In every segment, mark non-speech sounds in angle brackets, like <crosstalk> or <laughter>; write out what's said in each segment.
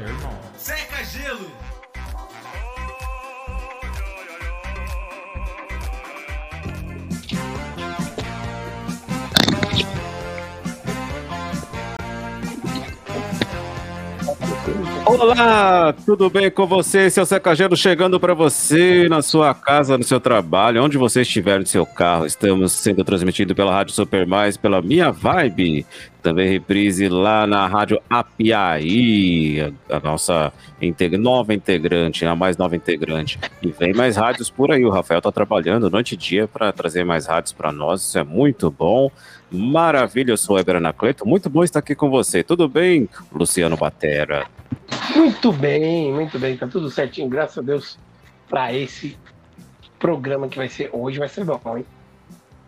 irmão. Seca gelo! Olá, tudo bem com você? Seu Secagelo chegando para você na sua casa, no seu trabalho, onde você estiver no seu carro. Estamos sendo transmitido pela Rádio Super Mais, pela Minha Vibe, também reprise lá na Rádio Apiaí, a, nossa integra nova integrante, a mais nova integrante. E vem mais rádios por aí. O Rafael está trabalhando noite e dia para trazer mais rádios para nós. Isso é muito bom. Maravilha, eu sou o Eber Anacleto. Muito bom estar aqui com você. Tudo bem, Luciano Batera? Muito bem, muito bem, tá tudo certinho, graças a Deus, para esse programa que vai ser hoje, vai ser bom, hein?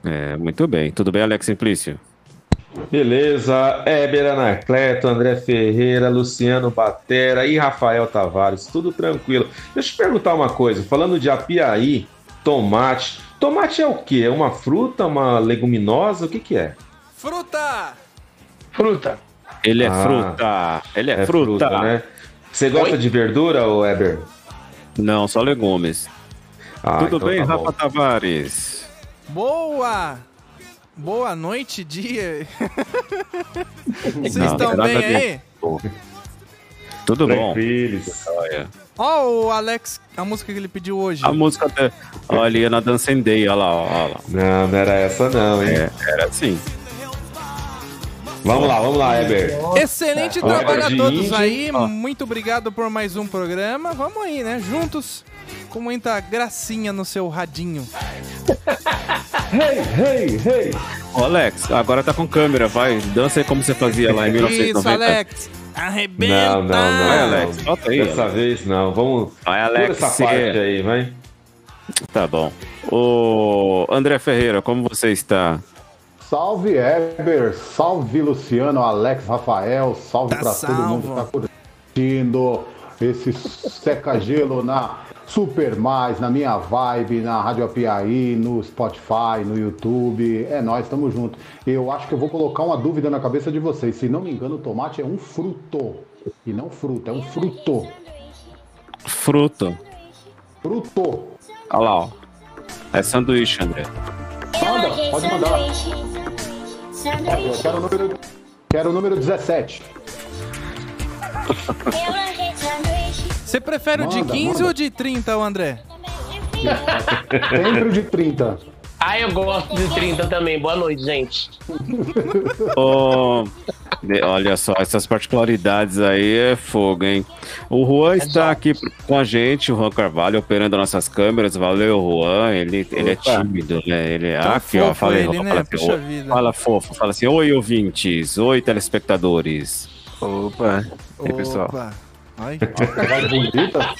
É, muito bem. Tudo bem, Alex Simplício? Beleza, Éber Anacleto, André Ferreira, Luciano Batera e Rafael Tavares, tudo tranquilo. Deixa eu te perguntar uma coisa, falando de apiaí, tomate, tomate é o que? É uma fruta, uma leguminosa, o que que é? Fruta! Fruta. Ele é Ah, fruta. Ele é, fruta. né? Você gosta Oi? de verdura, ô Éber? Não, só legumes. Ah, Tudo então bem, tá bom. Rafa Tavares? Boa! Boa noite, dia. <laughs> Vocês Não, estão bem aí? Tudo bom? Ó, o Alex, a música que ele pediu hoje. A música da... Olha, ia na Dancendei, olha lá, ó, olha lá. Não, não era essa não, hein? É, era assim. Vamos lá, vamos lá, Éber. Excelente Olha, trabalho a de todos aí. ó. Muito obrigado por mais um programa. Vamos aí, né? Juntos, com muita gracinha no seu radinho. <laughs> Hey, hey, hey. Ô, Alex, agora tá com câmera, vai. Dança aí como você fazia lá em Isso, 1990. Alex. Arrebenta. Não, não, não. Vai, Alex, solta aí. Dessa Alex. vez não. Vamos. Vai, Alex. essa parte aí, vai. Tá bom. Ô, André Ferreira, como você está? Salve Eber, salve Luciano, Alex, Rafael, salve Tá pra todo mundo que tá curtindo esse seca-gelo na Super Mais, na minha vibe, na Rádio Apiaí, no Spotify, no YouTube. É nós, tamo junto. Eu acho que eu vou colocar uma dúvida na cabeça de vocês. Se não me engano, o tomate é um fruto. E não fruta, é um fruto. Fruto. Fruto. Olha lá, ó. É sanduíche, André. Manda, pode mandar. Eu quero o número, quero o número 17. Você prefere o de Manda, 15 manda. ou de 30, o André? <laughs> Sempre o de 30. Ah, eu gosto de 30 também. Boa noite, gente. <laughs> De- olha só, essas particularidades aí é fogo, hein? O Juan está aqui com a gente, o Juan Carvalho, operando nossas câmeras. Valeu, Juan. Ele, ele é tímido, né? Ele é Tão aqui, ó. Falei, ele, né? fala, fala fofo, fala assim: Oi, ouvintes, oi, telespectadores. Opa, e aí, pessoal? Opa. Ai. <laughs> Voz bonita.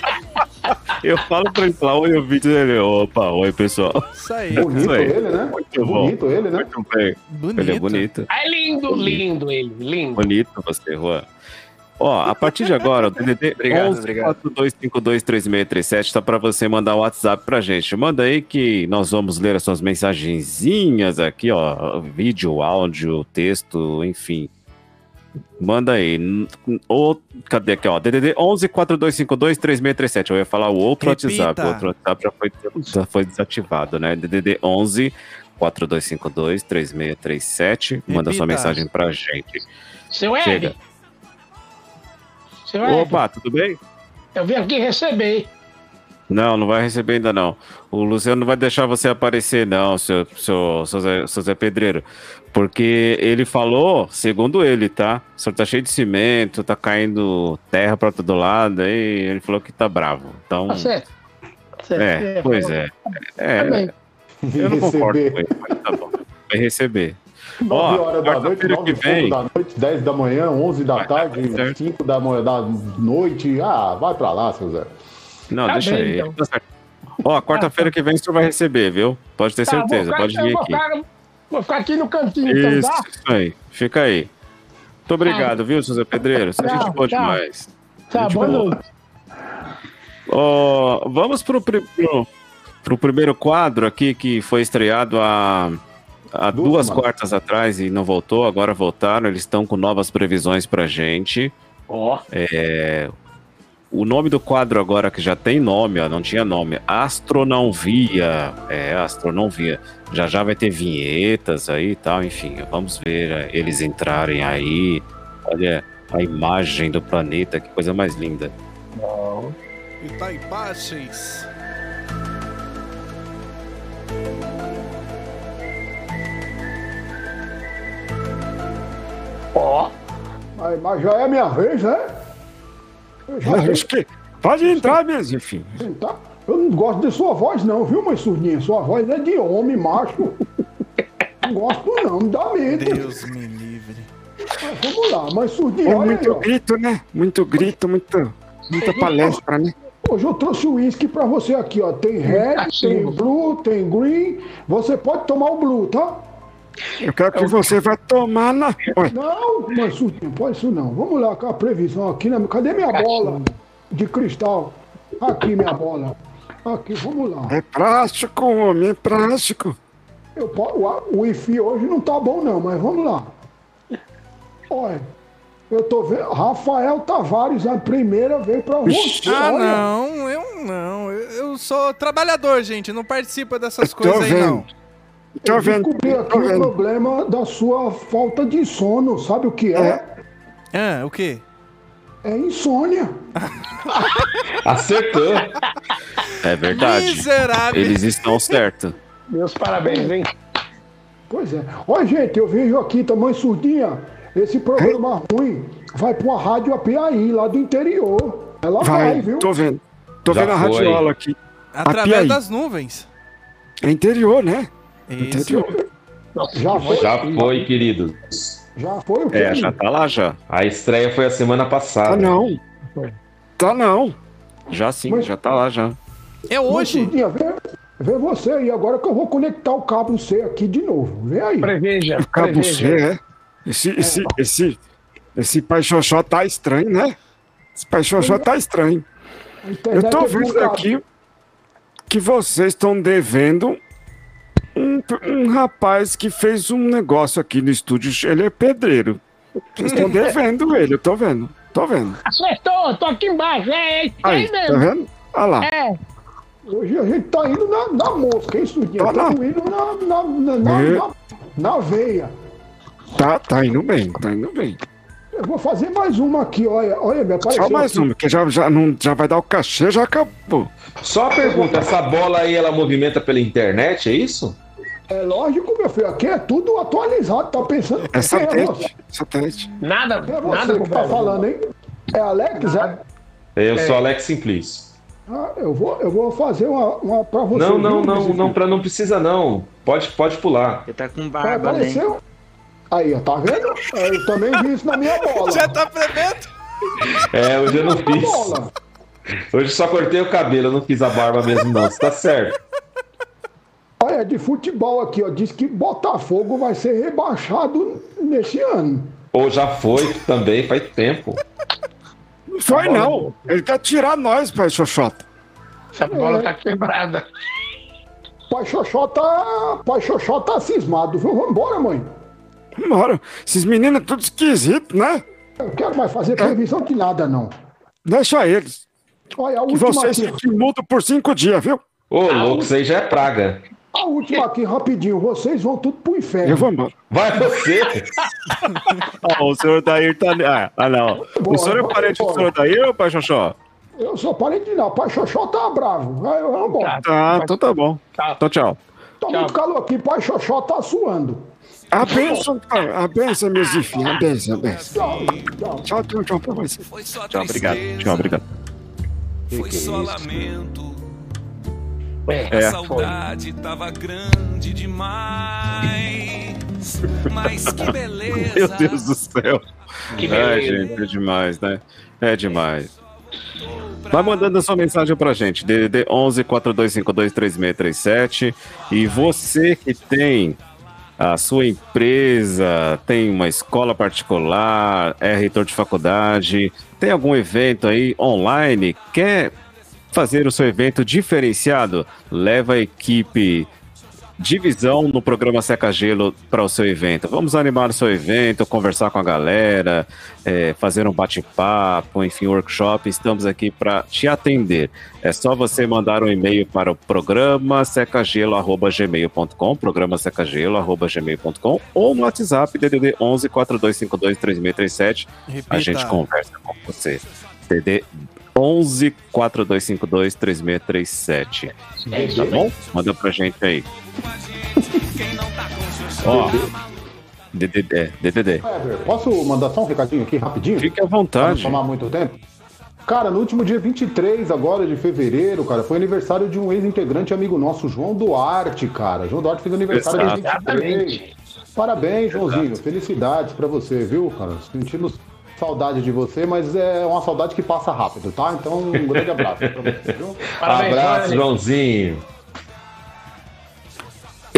Eu falo pra ele falar: Oi, ouvintes. Ele, opa, oi, pessoal. Isso aí. Bonito Isso aí. ele, né? Muito bom. Bonito ele, né? Muito bem. Bonito. Ele é bonito. É lindo, lindo ele, lindo. Bonito você, Juan. Ó, a partir de agora, o DDD <laughs> Obrigado, 11 obrigado. 42523637 tá para você mandar o WhatsApp pra gente. Manda aí que nós vamos ler as suas mensagenzinhas aqui, ó, vídeo, áudio, texto, enfim. Manda aí. Ou, cadê aqui, ó? DDD 11 42523637. Eu ia falar o outro Repita. WhatsApp. O outro WhatsApp já foi, já foi desativado, né? DDD 11 42523637. Manda sua mensagem pra gente. Seu Chega. Seu Opa, tudo bem? eu vim aqui receber. Não, não vai receber ainda não. O Luciano não vai deixar você aparecer, não, seu, seu, seu, Zé, seu Zé Pedreiro. Porque ele falou, segundo ele, tá? O senhor tá cheio de cimento, tá caindo terra pra todo lado, aí ele falou que tá bravo. Então, Tá certo. Tá certo. é, pois é. É, Tá eu não concordo Receber com ele, mas tá bom. Vai receber. 9 Ó, horas da noite, quarta-feira 9 que vem- da noite, 10 da manhã, 11 da Vai, tarde, tá certo. 5 da, manhã, da noite. Ah, vai pra lá, seu Zé. Não, Tá deixa bem, aí. então. Tá. Ó, quarta-feira que vem o senhor vai receber, viu? Pode ter Tá, certeza, vou pode vir vou aqui. ficar- Vou ficar aqui no cantinho, então, Isso, tá? isso aí. Fica aí. Muito obrigado, viu, José Pedreiro? Você é Tchau, gente boa tchau. demais. Tá, boa noite. Ó, vamos pro, pri- pro, pro primeiro quadro aqui que foi estreado há, há Duas duas quartas atrás e não voltou, agora voltaram. Eles estão com novas previsões pra gente. Ó, É, o nome do quadro agora que já tem nome, ó, não tinha nome, Astronautia. É, Astronautia. Já já vai ter vinhetas aí e tal, enfim, vamos ver é, eles entrarem aí. Olha a imagem do planeta, que coisa mais linda. não. Itaipaches. Ó, Mas, mas já é a minha vez, né? Que pode entrar, minhas enfim. sentar. Eu não gosto de sua voz, não, viu, mãe surdinha? Sua voz é de homem, macho. Não gosto, não, me dá medo. Deus me livre. Mas vamos lá, mãe surdinha, É olha aí, muito ó. grito, né? Muito grito, muito, muita palestra, né? Hoje eu trouxe o uísque pra você aqui, ó. Tem red, tem blue, tem green. Você pode tomar o blue, tá? Eu quero que você vai tomar na. Oi, Não, mãe surdinha, pode isso não. Vamos lá com a previsão aqui. Né? Cadê minha bola de cristal? Aqui, minha bola. Aqui, vamos lá. é plástico, homem, é plástico. Eu, o, o Wi-Fi hoje não tá bom, não, mas vamos lá. Olha, eu tô vendo. Rafael Tavares, a primeira vez pra você. Ah, olha. não, eu não. Eu, eu sou trabalhador, gente. Não participo dessas Eu tô coisas aí, vendo. não. Tô Eu vendo, descobri aqui o problema da sua falta de sono. Sabe o que é? Ah, o quê? É insônia. <laughs> Acertou. É verdade. Miserável. Eles estão certos. meus parabéns, hein? Pois é. Olha, gente, eu vejo aqui, tamanho surdinha, esse programa ruim vai pra uma rádio API, lá do interior. Ela vai, Vai, viu? tô vendo. Tô Já vendo a radiola aqui. Através Piaí. das nuvens. É interior, né? Isso. Já foi. Já foi, querido. Já foi o quê? É, já tá lá já. A estreia foi a semana Tá passada. não. Tá não. Já sim, Mas- já tá lá já. É hoje. Surdinha, vê, vê você aí, agora que eu vou conectar o cabo C aqui de novo. Vem aí. Preveja, Cabo preveja. C, é? Esse, esse, esse, esse pai Xoxó tá estranho, né? Esse pai Xoxó tá estranho. Eu tô é vendo aqui que vocês estão devendo um, um rapaz que fez um negócio aqui no estúdio. Ele é pedreiro. Vocês estão <laughs> devendo ele, eu tô vendo. Tô vendo. Acertou, tô aqui embaixo, é isso aí Aí, tá mesmo. vendo? Olha lá. É, Hoje a gente tá indo na, na mosca, hein, Surdinha? Tá. Estamos indo na, na, na, na, É. na- na veia. Tá, tá indo bem, tá indo bem. Eu vou fazer mais uma aqui, olha. Olha, me apareceu Só mais aqui. uma, que já, já, não, já vai dar o cachê, já acabou. Só uma pergunta, essa bola aí ela movimenta pela internet, é isso? É lógico, meu filho, aqui é tudo atualizado, tá pensando... É Quem você? satélite. Satélite. Nada, é nada você que tá falando, hein? É Alex, é? Eu sou Alex Simplício. Ah, eu, vou, eu vou fazer uma, uma pra você. Não, não, viu, não, Luiz? não, pra, não precisa não. Pode, pode pular. Ele tá com É, barba, né? Aí, ó, tá vendo? É, Eu também vi isso na minha bola. Já tá prevendo? É, hoje eu não fiz. bola. Hoje só cortei o cabelo, eu não fiz a barba mesmo não. Você tá certo. Olha, de futebol aqui, ó. Diz que Botafogo vai ser rebaixado nesse ano. Ou já foi também, faz tempo. Não foi não. Ele quer tirar nós, pai Xoxota. Essa bola tá quebrada. Pai Xoxó tá. Pai Xoxó tá cismado, viu? Vambora, mãe. Bora. Esses meninos tudo esquisito, né? Eu quero mais fazer previsão de nada, não. Deixa eles. Olha, a Que vocês aqui. fiquem mudo por cinco dias, viu? Ô, louco, isso aí já é praga. A última aqui, rapidinho. Vocês vão tudo pro inferno. Eu vou embora. Vai você! <laughs> Ah, o senhor Dair tá. Ah, ah, não. Bora, o senhor é bora, parente do senhor Dair ou pai Xoxó? Eu sou parente não. Pai Xoxó tá bravo. Vai, vambora. Tá, então tá bom. Então tchau. Tá muito calor aqui. Pai Xoxó tá suando. A benção, cara. A benção, meus filhos. A benção, a benção. Tchau, tchau. Tchau, tchau, tchau pra você. Foi só Tchau, obrigado. Tchau, obrigado. Foi só lamento. É. A saudade tava grande demais. Mas que <laughs> beleza. Meu Deus do céu. Que Ai, beleza. gente, é demais, né? É demais. Vai mandando a sua mensagem pra gente, DDD 11 4252 3637. E você que tem a sua empresa, tem uma escola particular, é reitor de faculdade, tem algum evento aí online, quer fazer o seu evento diferenciado? Leva a equipe divisão no programa Seca Gelo para o seu evento. Vamos animar o seu evento, conversar com a galera, é, fazer um bate-papo, enfim, workshop. Estamos aqui para te atender. É só você mandar um e-mail para o programa secagelo@gmail.com, programa secagelo@gmail.com ou no WhatsApp DDD 11 4252 3637. A Repita. gente conversa com você. DD 11 4252 3637. Tá bom? Manda pra gente aí. Ó, DDD, DDD. Posso mandar só um recadinho aqui rapidinho? Fique à Pra não vontade. tomar muito tempo. Cara, no último dia 23 agora de fevereiro, cara, foi aniversário de um ex-integrante amigo nosso, João Duarte, cara. João Duarte fez aniversário dia 23. Parabéns, Joãozinho. Felicidades pra você, viu, cara? Sentindo saudade de você, mas é uma saudade que passa rápido, tá? Então, um grande abraço pra você, viu? Parabéns, Abraço. Joãozinho.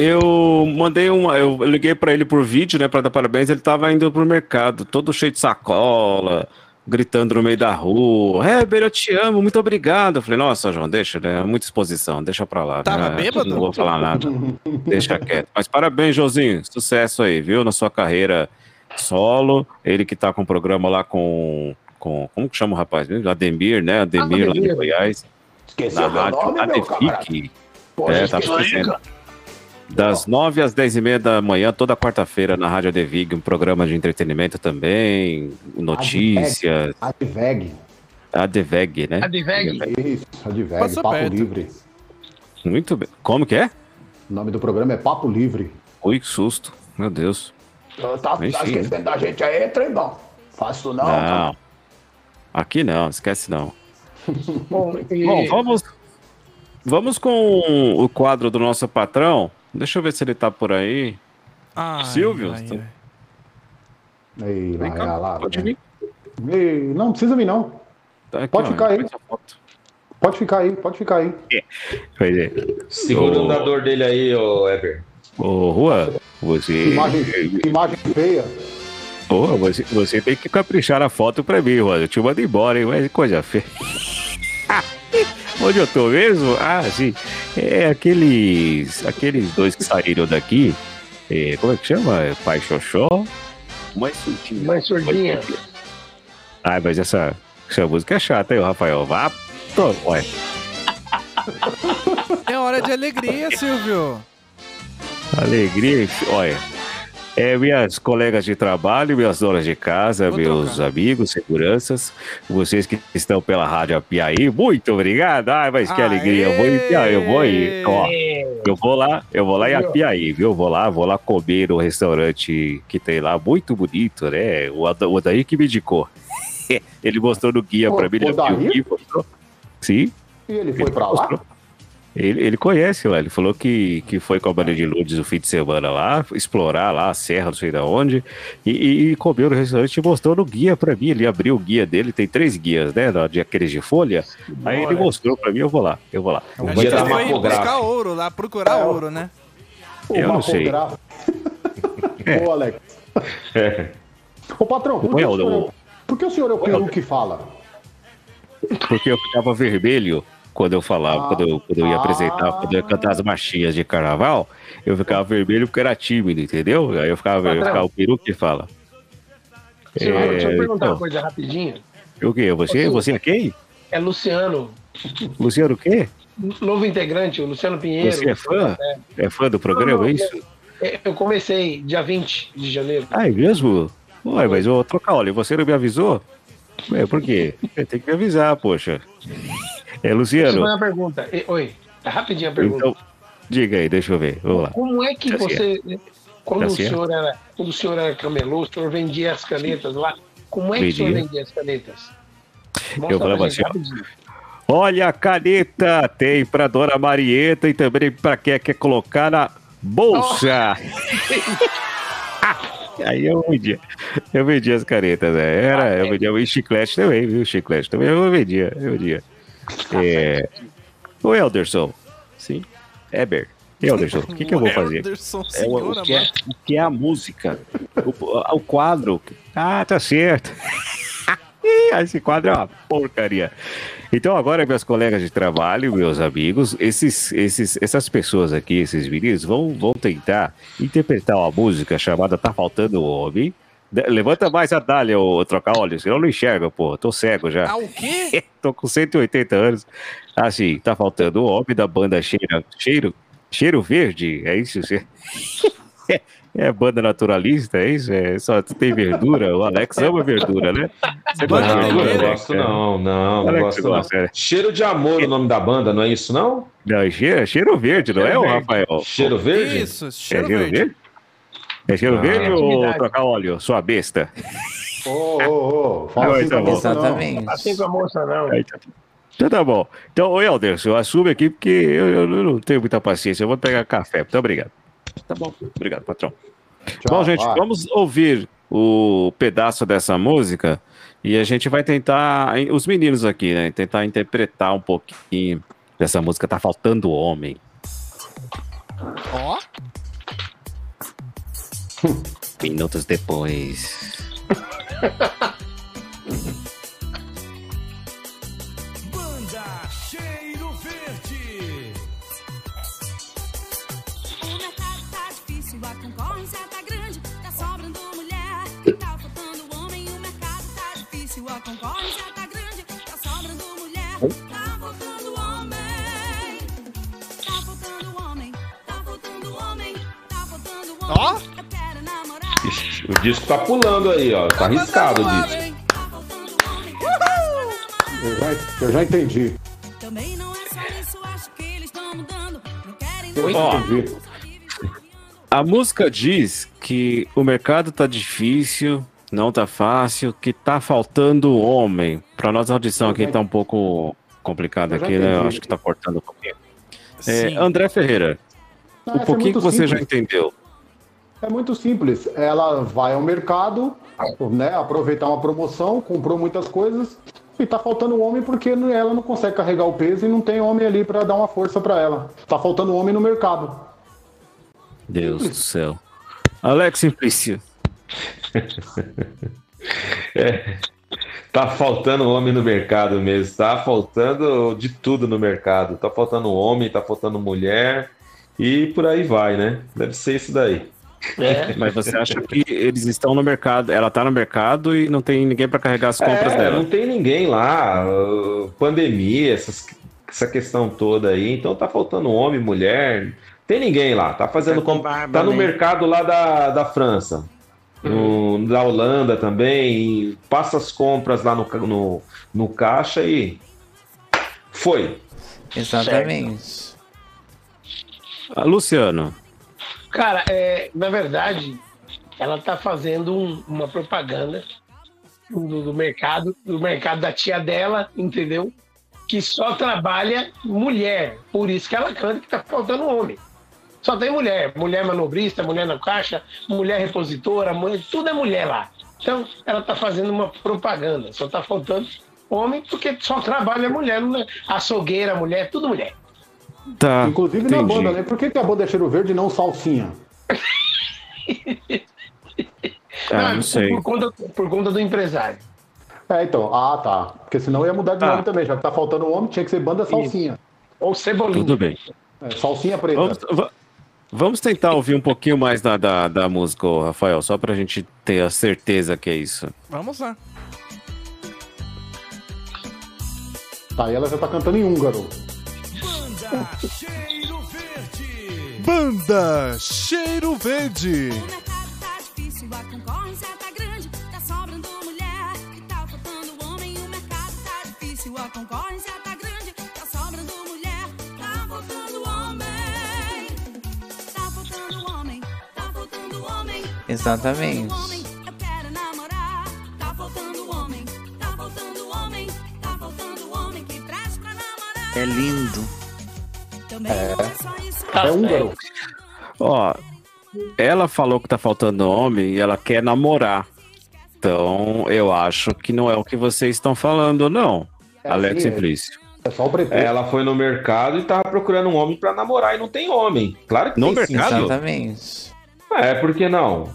Eu mandei uma. Eu liguei pra ele por vídeo, né, pra dar parabéns. Ele tava indo pro mercado, todo cheio de sacola, gritando no meio da rua. Heber, eu te amo, muito obrigado. Eu falei, nossa, João, deixa, né? Muita exposição, deixa pra lá. Tava né? bêbado? Não vou falar nada. deixa quieto. Mas parabéns, Joãozinho. Sucesso aí, viu? Na sua carreira solo. Ele que tá com o programa lá com. com como que chama o rapaz mesmo? Ademir, né? Ademir, lá de Ademir. Goiás. Esqueceu Na rádio nome? Adefic. Pô, É, tá esquecendo. Das 9 às 10 e meia da manhã, toda quarta-feira, na Rádio Adevig, um programa de entretenimento também, notícias, Adveg. Adeveg, né? Adveg. Isso, Adveg, Passou Papo perto. Livre. Muito bem. Como que é? O nome do programa é Papo Livre. Ui, que susto. Meu Deus. Tá, tá esquecendo da gente aí, trembão. Faço não, Não. Aqui não, esquece não. <laughs> Bom, e- Bom, vamos, vamos com o quadro do nosso patrão. Deixa eu ver se ele tá por aí. Ai, Silvio, ai, ai. Ei, Vem lá, cá, lá, pode vem. vir. Ei, não precisa vir não. Tá aqui, Pode ó, ficar aí. Pode ficar aí, pode ficar aí. Pois é. Segura o andador dele aí, ô Eber. Ô, Rua, você... Imagem, imagem feia. Pô, você, você tem que caprichar a foto pra mim, Rua. Eu te mando embora, hein? Mas coisa feia. <laughs> Onde eu tô mesmo? Ah, sim. É aqueles, aqueles dois que saíram daqui. É, como é que chama? É Pai Xoxó? Mãe Surdinha. Mãe Surdinha. Ai, mas essa, essa música é chata, hein, Rafael? Vá, tô, ué. É hora de alegria, Silvio. Alegria, olha. É, minhas colegas de trabalho, minhas donas de casa, Vou meus trocar. amigos, seguranças, vocês que estão pela Rádio Apiaí, muito obrigado. Ai, mas que Aê! alegria. Eu vou em Piaí, eu vou aí. Ó, eu vou lá, eu vou lá em Apiaí, viu? Eu vou lá, vou lá comer no restaurante que tem lá, muito bonito, né? O, Ada- o Adair que me indicou. <laughs> Ele mostrou no guia pra mim, ele o o mostrou. Sim, E ele foi ele pra lá? mostrou. Ele, ele conhece lá, ele falou que, que foi com a banda de Lourdes o fim de semana lá, explorar lá a serra, não sei de onde, e, e, e comeu no restaurante e mostrou no guia pra mim. Ele abriu o guia dele, tem três guias, né? De aqueles de folha. Aí ele mostrou pra mim, eu vou lá, eu vou lá. A Dia gente da foi buscar ouro lá, procurar É, o- ouro, né? O Eu não sei. É. <laughs> Ô, Alex. Ô, patrão, por que, Põe o o- senhor, é- por que o senhor é o peru que fala? Porque eu ficava vermelho quando eu falava, Ah. quando, eu, quando eu ia apresentar, Ah. quando eu ia cantar as marchinhas de carnaval, eu ficava vermelho porque era tímido, entendeu? Aí eu ficava, eu ficava o peru que fala. Senhor, deixa eu É, perguntar então. uma coisa rapidinho. O quê? Você? Você é quem? É Luciano, Luciano o quê? novo integrante, o Luciano Pinheiro. Você é fã? É fã do programa, Não, não, é isso? É, Eu comecei dia 20 de janeiro. Ah, é mesmo? Ué, mas eu vou trocar óleo. Você não me avisou? É, por quê? É, <laughs> tem que me avisar, poxa. É, Deixa eu Luciano. uma pergunta. Oi, é rapidinho a pergunta. Então, diga aí, deixa eu ver. Vamos lá. Como é que Tá você, quando Tá o certo. senhor era, quando o senhor era camelô, o senhor vendia as canetas lá? Como é que o senhor Vendia. as canetas? Mostra Eu falava assim, rapidinho. Olha a caneta, tem pra Dona Marieta e também pra quem quer colocar na bolsa. <laughs> Aí eu vendia. Eu vendia as canetas, né? Era, eu vendia e chiclete também, viu? Chiclete também eu vendia, eu vendia. É... O Elderson. Sim. Eber. Elderson, o que, que eu vou fazer? Anderson, É o, senhora, o que é, o que é a música. O, o quadro. Ah, tá certo. <laughs> Esse quadro é uma porcaria. Então agora, meus colegas de trabalho, meus amigos, esses, esses, essas pessoas aqui, esses meninos, vão, vão tentar interpretar uma música chamada Tá Faltando Homem. Levanta mais a dália, ô trocar olhos, senão eu não enxergo, pô. Tô cego já. Ah, o quê? <laughs> Tô com 180 anos. Assim, tá faltando o homem da banda Cheiro, Cheiro, Cheiro Verde, é isso? <laughs> É banda naturalista, é isso? É, só tu tem verdura? O Alex ama verdura, né? Você gosta de Não, verdura, não Alex? gosto não, não, não Alex, gosto não. gosta, é. Cheiro de amor, o nome da banda, não é isso não? Não, é cheiro, é cheiro verde, não é, o. Rafael? Cheiro verde? Isso, É cheiro cheiro verde. verde? É cheiro Ah. verde ou trocar óleo, sua besta? Ô, ô, ô, fala assim tá a bom. moça, não. Exatamente. Assim com a moça, não. Aí tá- Então tá bom. Então, ô Elderson, assume aqui porque eu, eu não tenho muita paciência. Eu vou pegar café. Muito obrigado. Tá bom. Obrigado, patrão. Tchau, Bom, gente, vai. vamos ouvir o pedaço dessa música e a gente vai tentar, os meninos aqui, né? Tentar interpretar um pouquinho dessa música. Tá faltando homem. Ó, Minutos depois. <laughs> O disco tá pulando aí, ó. Tá arriscado o disco. Eu já, eu já entendi. Também não é só isso, acho que eles estão mudando. Não querem Eu Ó. já entendi. A música diz que o mercado tá difícil, não tá fácil, que tá faltando homem. Pra nós a audição aqui tá um pouco já aqui, né? Eu entendi. acho que tá cortando um pouquinho. É. André Ferreira, Não, um é pouquinho que você já simples. entendeu. É muito simples. Ela vai ao mercado, né, aproveitar uma promoção, comprou muitas coisas e tá faltando homem porque ela não consegue carregar o peso e não tem homem ali pra dar uma força pra ela. Tá faltando homem no mercado. Deus do céu. Alex Simplício. <laughs> Tá faltando homem no mercado mesmo. Tá faltando de tudo no mercado. Tá faltando homem, tá faltando mulher. E por aí vai, né? Deve ser isso daí. É. <laughs> Mas você acha que eles estão no mercado, ela tá no mercado e não tem ninguém pra carregar as compras É, dela? não tem ninguém lá. uh, Pandemia, essas- essa questão toda aí. Então tá faltando homem, mulher. Tem ninguém lá. Tá fazendo. Tá com barba, tá no né? mercado lá da, da França. no- da Holanda também. e passa as compras lá no, no, no caixa e. Foi. Exatamente. Ah, Luciano, Cara, é, na verdade, ela tá fazendo um- uma propaganda do, do mercado, do mercado da tia dela, entendeu? Que só trabalha mulher. Por isso que ela canta que tá faltando homem. Só tem mulher. Mulher manobrista, mulher na caixa, mulher repositora, mulher, tudo é mulher lá. Então, ela tá fazendo uma propaganda. Só tá faltando homem porque só trabalha mulher. não é? Açougueira, mulher, tudo mulher. Tá. Inclusive na entendi. banda, né? Por que, que a banda é cheiro verde e não salsinha? Ah, Não, não sei. Por conta, por conta do empresário. É, então. Ah, tá. Porque senão ia mudar de Ah. nome também. Já que tá faltando homem, tinha que ser banda salsinha. Ou cebolinha. Tudo bem. É, salsinha preta. Vamos, va- vamos tentar ouvir um pouquinho mais da, da, da música, ô, Rafael, só pra gente ter a certeza que é isso. Vamos lá. Tá, e ela já tá cantando em húngaro. Banda Cheiro Verde. Banda Cheiro Verde. O mercado tá difícil, a concorrência tá grande, tá sobrando mulher tá faltando homem. O mercado tá difícil, a concorrência tá grande, tá sobrando mulher, tá faltando homem. Tá faltando homem, tá faltando homem. Exatamente. Tá faltando homem, eu quero namorar. Tá faltando homem, tá faltando homem, tá faltando homem que traz pra namorar. É lindo. Não é só isso. É húngaro. Ó, ela falou que tá faltando homem e ela quer namorar. Então, eu acho que não é o que vocês estão falando, não. É Alex assim, é. Simplício. É só o pretexto. Ela foi no mercado e tava procurando um homem pra namorar e não tem homem. Claro que No tem sim, mercado? sim. Exatamente. É, por que não?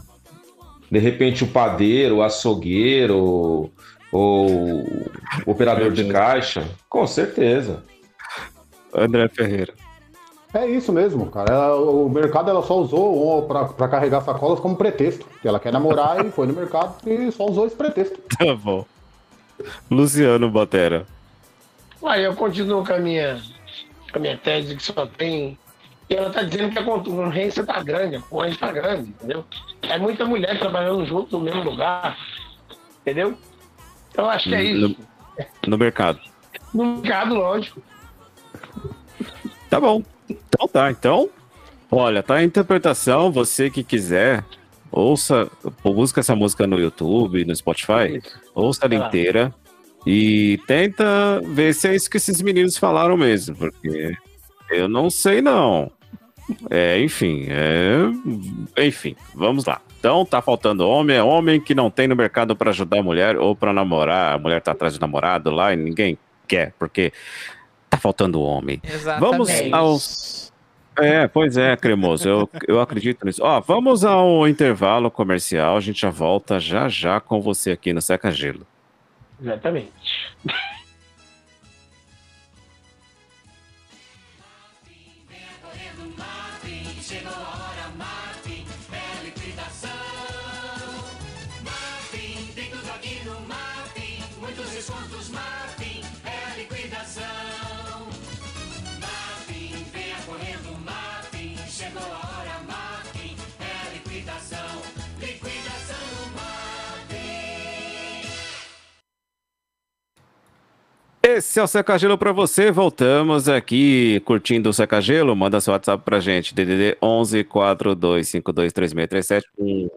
De repente o padeiro, o açougueiro, Ou operador de caixa? Com certeza. André Ferreira. É isso mesmo, cara. Ela- o mercado ela só usou pra, pra carregar sacolas como pretexto. Que ela quer namorar e foi no mercado e só usou esse pretexto. <laughs> Tá bom. Luciano Botera. Uai, eu continuo com a minha, com a minha tese que só tem. E ela tá dizendo que a concorrência tá grande, a concorrência tá grande, entendeu? É muita mulher trabalhando junto no mesmo lugar, entendeu? Então acho que é isso. No, no mercado. No mercado, lógico. Tá bom. Então tá. Então, olha, tá a interpretação. Você que quiser, ouça, busca essa música no YouTube, no Spotify, ouça ela Ah. inteira e tenta ver se é isso que esses meninos falaram mesmo, porque eu não sei não. É, enfim, é, enfim, vamos lá. Então tá faltando homem, é homem que não tem no mercado pra ajudar a mulher ou pra namorar, a mulher tá atrás do namorado lá e ninguém quer, porque tá faltando homem. Vamos Exatamente. aos. É, pois é, cremoso. Eu, eu acredito nisso. Ó, vamos ao intervalo comercial. A gente já volta já já com você aqui no Seca Gelo. Exatamente. Esse é o Seca Gelo pra você. Voltamos aqui curtindo o Seca Gelo. Manda seu WhatsApp pra gente. DDD 11 42523637. Um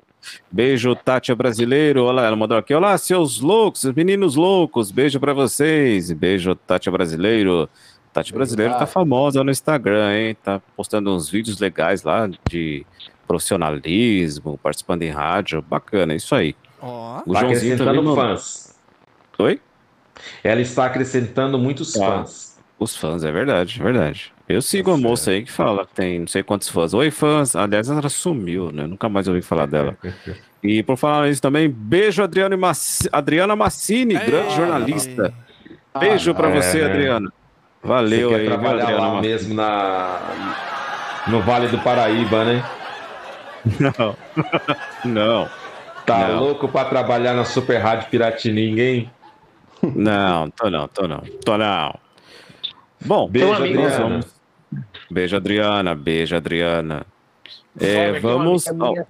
beijo, Tati Brasileiro. Olá, ela mandou aqui. Olá, seus loucos, meninos loucos. Beijo pra vocês. Beijo, Tati Brasileiro. Tati Brasileiro tá famosa no Instagram, hein? Tá postando uns vídeos legais lá de profissionalismo, participando em rádio. Bacana, isso aí. Ó. O Tá Joãozinho também fãs. Oi? Ela está acrescentando muitos Ah. fãs. Os fãs, é verdade, é verdade. Eu sigo a moça aí que fala que tem não sei quantos fãs. Oi, fãs. Aliás, ela sumiu, né? Nunca mais ouvi falar dela. <laughs> E por falar nisso também, beijo, Adriano Mac... Adriana Massini, grande jornalista. Beijo pra É, você, né? Adriana. Valeu Você aí, trabalhar Adriana lá Massini. mesmo na... no Vale do Paraíba, né? Não. <laughs> Não. Tá Não. louco pra trabalhar na Super Rádio Piratininga, hein? Não, tô não, tô não. Tô não. Bom, Beijo, nós Adriana. vamos- Beijo, Adriana. Beijo, Adriana. É, Olha, tem uma vamos. amiga minha-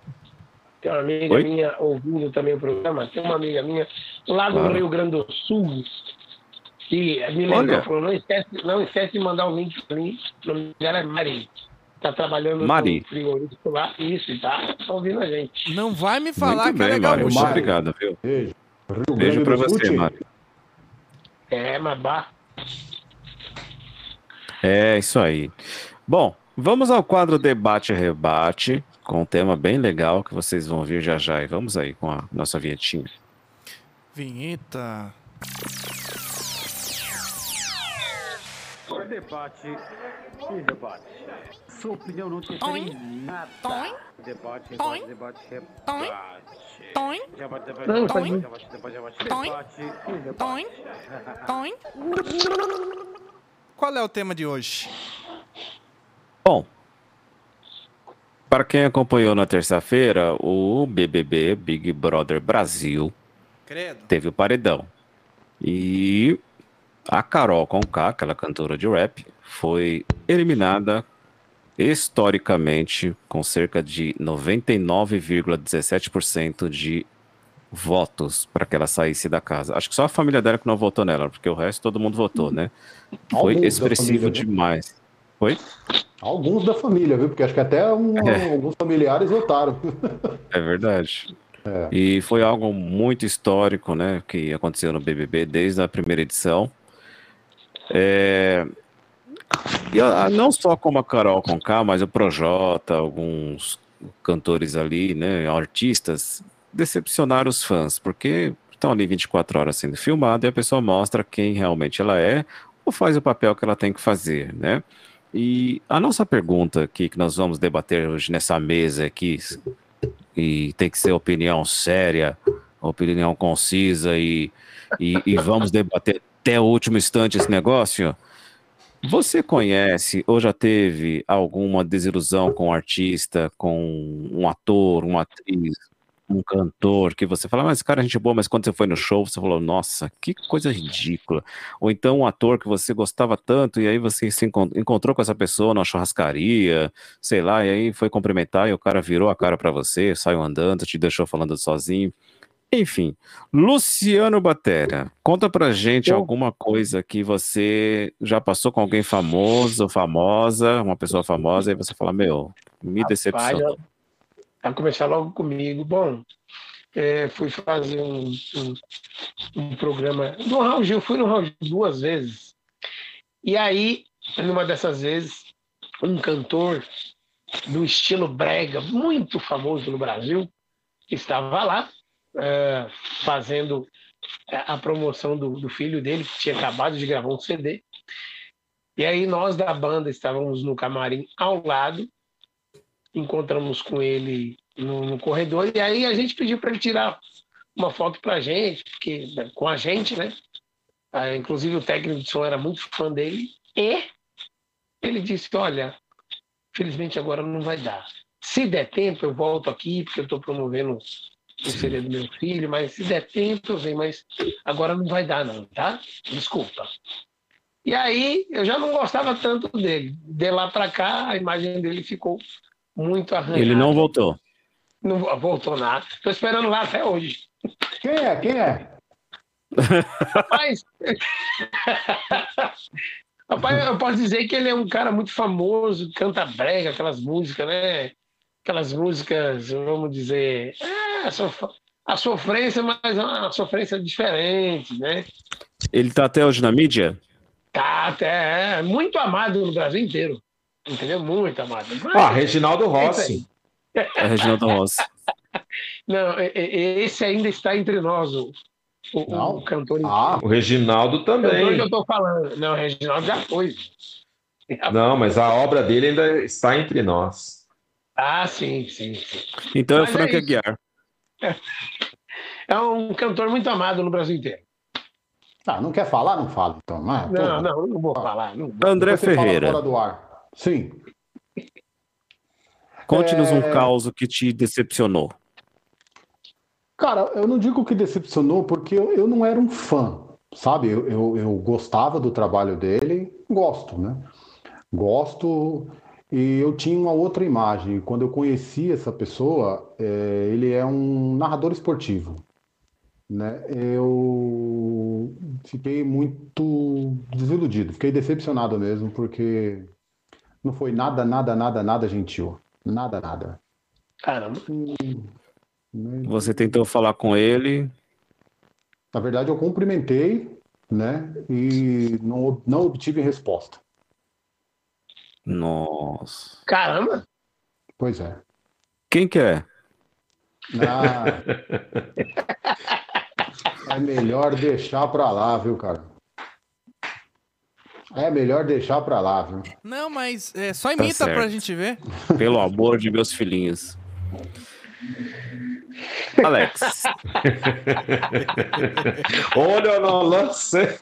Tem uma amiga Oi? minha ouvindo também o programa. Tem uma amiga minha lá do Claro. Rio Grande do Sul que me lembrou, Olha. falou, não esquece, não esquece de mandar o link pra mim. O nome dela é Mari. Tá trabalhando Mari. no frigorífico lá. Isso, e tá, tá ouvindo a gente. Não vai me falar Muito que é bem, legal. Mário. Muito obrigado, viu? Beijo. Rio Beijo do você, Mário. É, mas bah. É isso aí. Bom, vamos ao quadro Debate e Rebate, com um tema bem legal que vocês vão ver já já. E vamos aí com a nossa vinhetinha. Vinheta. Debate e rebate. Sua opinião não interfere em nada. Debate, Toim. debate. Debate, debate, debate, Toim. debate, debate, debate, debate e rebate. Toim. Toim. Qual é o tema de hoje? Bom, para quem acompanhou na terça-feira, o BBB, Big Brother Brasil, Credo. teve o paredão. E a Carol Conká, aquela cantora de rap, foi eliminada historicamente com cerca de 99,17% de votos para que ela saísse da casa. Acho que só a família dela que não votou nela, porque o resto todo mundo votou, né? Foi Alguns expressivo família, viu? demais. Foi? Alguns da família, viu? Porque acho que até um- É. alguns familiares votaram. <laughs> É verdade. É. E foi algo muito histórico, né, que aconteceu no BBB desde a primeira edição. É, não só como a Carol Conká, mas o Projota, alguns cantores ali, né, artistas, decepcionaram os fãs, porque estão ali 24 horas sendo filmado e a pessoa mostra quem realmente ela é ou faz o papel que ela tem que fazer, né? E a nossa pergunta aqui que nós vamos debater hoje nessa mesa aqui, e tem que ser opinião séria, opinião concisa e, e, e vamos debater até o último instante esse negócio. Você conhece ou já teve alguma desilusão com um artista, com um ator, uma atriz, um cantor, que você fala, mas esse cara é gente boa, mas quando você foi no show, você falou, nossa, que coisa ridícula. Ou então um ator que você gostava tanto, e aí você se encon- encontrou com essa pessoa numa churrascaria, sei lá, e aí foi cumprimentar e o cara virou a cara pra você, saiu andando, te deixou falando sozinho. Enfim, Luciano Batera, conta pra gente alguma coisa que você já passou com alguém famoso famosa, uma pessoa famosa, e você fala, meu, me decepcionou. Vai começar logo comigo. Bom, é, fui fazer um, um, um programa no Raul Gil, fui no Raul Gil duas vezes. E aí, numa dessas vezes, um cantor do estilo brega, muito famoso no Brasil, estava lá é, fazendo a a promoção do, do filho dele, que tinha acabado de gravar um CD. E aí nós da banda estávamos no camarim ao lado, encontramos com ele no, no corredor, e aí a gente pediu para ele tirar uma foto para a gente, porque, com a gente, né? Ah, inclusive o técnico de som era muito fã dele, e ele disse, olha, felizmente agora não vai dar. Se der tempo, eu volto aqui, porque eu estou promovendo o CD do meu filho, mas se der tempo, eu venho, mas agora não vai dar não, tá? Desculpa. E aí eu já não gostava tanto dele. De lá para cá, a imagem dele ficou muito arranhada. Ele não voltou. Não voltou nada. Estou esperando lá até hoje. Quem é? Quem é? Rapaz, <laughs> Rapaz, eu posso dizer que ele é um cara muito famoso, canta brega, aquelas músicas, né? Aquelas músicas, vamos dizer, é, a, sof- a sofrência, mas uma sofrência diferente, né? Ele tá até hoje na mídia? Tá até é, muito amado no Brasil inteiro. Entendeu? Muito amado. Mas- Ah, Reginaldo É Rossi. É Reginaldo Rossi. <laughs> Não, esse ainda está entre nós, o, o, o cantor. Ah, O Reginaldo cantor que também. eu tô falando. Não, o Reginaldo já foi. Não, mas a obra dele ainda está entre nós. Ah, sim, sim, sim. Então é Mas é Frank isso. Aguiar. <laughs> É um cantor muito amado no Brasil inteiro. Ah, não quer falar? Não fala, então. Mas, Não, não, não vou falar. Não. André Ferreira, Fora do ar. Sim. conte-nos um É. caos que te decepcionou. Cara, eu não digo que decepcionou, porque eu, eu não era um fã, sabe? Eu, eu, eu gostava do trabalho dele, gosto, né? Gosto, e eu tinha uma outra imagem. Quando eu conheci essa pessoa, é, ele é um narrador esportivo, né? Eu fiquei muito desiludido, fiquei decepcionado mesmo, porque não foi nada, nada, nada, nada gentil. Nada, nada. Caramba. Você tentou falar com ele, Na verdade, eu cumprimentei, né? E não, não obtive resposta. Nossa. Caramba. Pois é. Quem que é? Ah, é melhor deixar pra lá, viu, cara? É melhor deixar pra lá, viu? Não, mas é, só Tá imita pra certo. gente ver. Pelo amor de meus filhinhos. Alex, Olha no lance.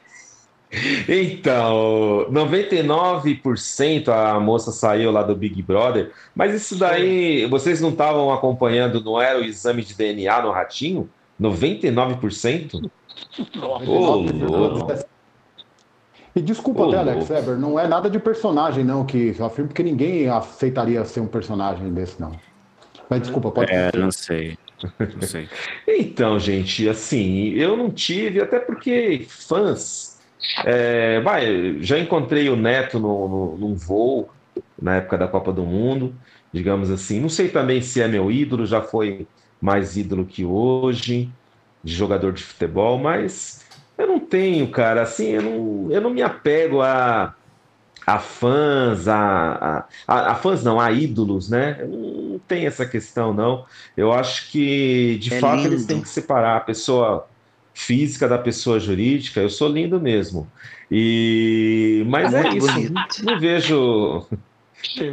Então, 99% a moça saiu lá do Big Brother, mas isso daí, vocês não estavam acompanhando, não era o exame de DNA no ratinho? 99%? Ô, louco. E desculpa Ô, até, Alex louco. Weber, não é nada de personagem, não, que eu afirmo, porque ninguém aceitaria ser um personagem desse, não. Mas desculpa, pode é, não sei. Não sei. Então, gente, assim, eu não tive, até porque fãs. É, vai, já encontrei o Neto no, no, num voo, na época da Copa do Mundo, digamos assim. Não sei também se é meu ídolo, já foi mais ídolo que hoje, de jogador de futebol, mas eu não tenho, cara, assim, eu não, eu não me apego a, a fãs, a, a, a, fãs não, a ídolos, né? Eu não tenho essa questão, não. Eu acho que, de É fato, eles lindo. têm que separar a pessoa física da pessoa jurídica. Eu sou lindo mesmo. E... Mas é Muito isso. bonito. Não vejo.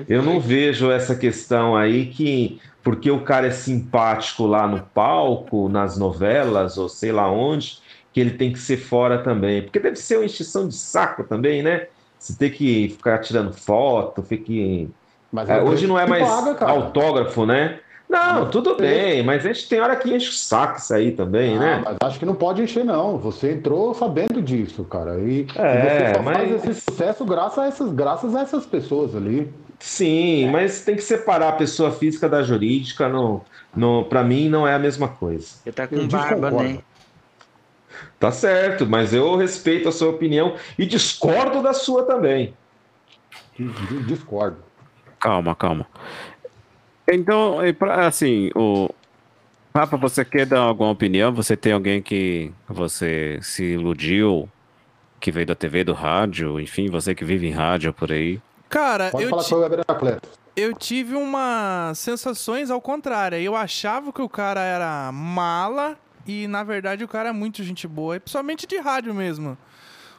Eu não vejo essa questão aí que porque o cara é simpático lá no palco, nas novelas ou sei lá onde, que ele tem que ser fora também. Porque deve ser uma extinção de saco também, né? Você tem que ficar tirando foto, fique. Mas É, é hoje não é que mais paga, autógrafo, né? Não, tudo bem, mas a gente tem hora que enche o saco isso aí também, Ah, né? mas acho que não pode encher, não. Você entrou sabendo disso, cara. E, É, e você só mas- faz esse sucesso graças a essas, graças a essas pessoas ali. Sim, mas tem que separar a pessoa física da jurídica. No, no, para mim, não é a mesma coisa. Ele tá Eu com barba, desconcordo. né? Tá certo, mas eu respeito a sua opinião e discordo da sua também. Dis- Discordo. Calma, calma. Então, assim, o. Papa, você quer dar alguma opinião? Você tem alguém que você se iludiu, que veio da TV, do rádio, enfim, você que vive em rádio por aí. Cara, Pode eu, falar ti- eu tive umas sensações ao contrário. Eu achava que o cara era mala e, na verdade, o cara é muito gente boa. Principalmente de rádio mesmo.